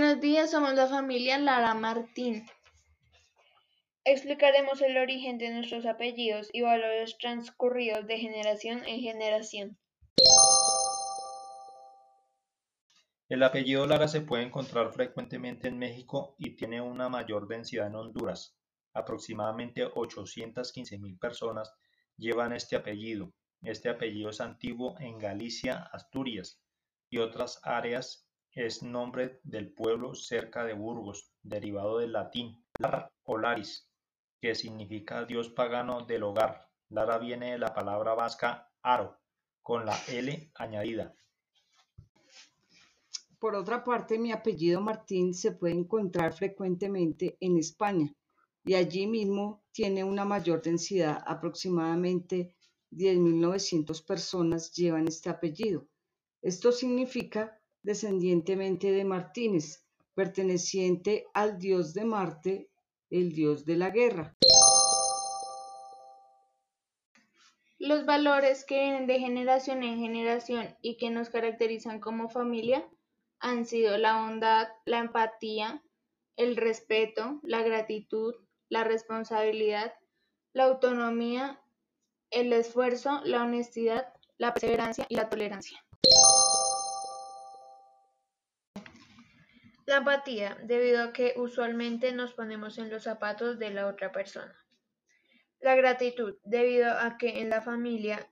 Buenos días, somos la familia Lara Martín. Explicaremos el origen de nuestros apellidos y valores transcurridos de generación en generación. El apellido Lara se puede encontrar frecuentemente en México y tiene una mayor densidad en Honduras. Aproximadamente 815.000 personas llevan este apellido. Este apellido es antiguo en Galicia, Asturias y otras áreas es nombre del pueblo cerca de Burgos, derivado del latín "lar" o "laris", que significa dios pagano del hogar. Lara viene de la palabra vasca "aro", con la "l" añadida. Por otra parte, mi apellido Martín se puede encontrar frecuentemente en España y allí mismo tiene una mayor densidad, aproximadamente 10.900 personas llevan este apellido. Esto significa descendientemente de Martínez, perteneciente al dios de Marte, el dios de la guerra. Los valores que vienen de generación en generación y que nos caracterizan como familia han sido la bondad, la empatía, el respeto, la gratitud, la responsabilidad, la autonomía, el esfuerzo, la honestidad, la perseverancia y la tolerancia. La empatía, debido a que usualmente nos ponemos en los zapatos de la otra persona. La gratitud, debido a que en la familia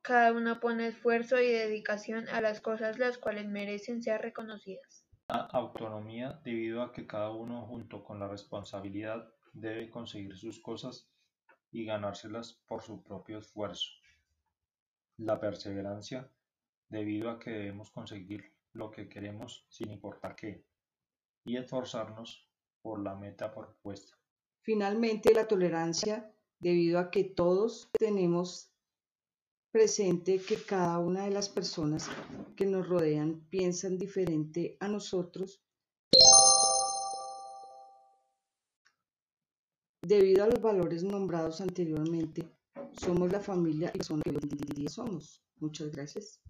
cada uno pone esfuerzo y dedicación a las cosas las cuales merecen ser reconocidas. La autonomía, debido a que cada uno junto con la responsabilidad debe conseguir sus cosas y ganárselas por su propio esfuerzo. La perseverancia, debido a que debemos conseguir lo que queremos sin importar qué y esforzarnos por la meta propuesta. Finalmente, la tolerancia, debido a que todos tenemos presente que cada una de las personas que nos rodean piensan diferente a nosotros Debido a los valores nombrados anteriormente, somos la familia y somos. Muchas gracias.